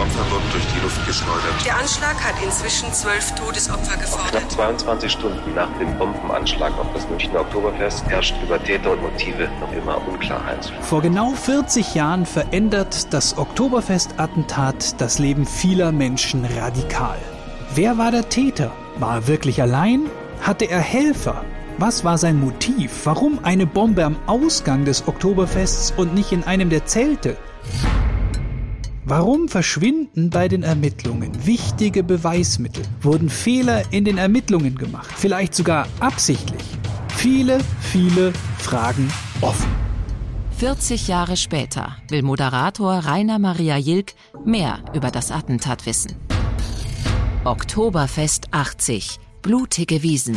Opfer wurden durch die Luft geschleudert. Der Anschlag hat inzwischen zwölf Todesopfer gefordert. Knapp 22 Stunden nach dem Bombenanschlag auf das Münchner Oktoberfest herrscht über Täter und Motive noch immer Unklarheit. Vor genau 40 Jahren verändert das Oktoberfest-Attentat das Leben vieler Menschen radikal. Wer war der Täter? War er wirklich allein? Hatte er Helfer? Was war sein Motiv? Warum eine Bombe am Ausgang des Oktoberfests und nicht in einem der Zelte? Warum verschwinden bei den Ermittlungen wichtige Beweismittel? Wurden Fehler in den Ermittlungen gemacht? Vielleicht sogar absichtlich? Viele, viele Fragen offen. 40 Jahre später will Moderator Rainer Maria Jilk mehr über das Attentat wissen. Oktoberfest 80. Blutige Wiesen.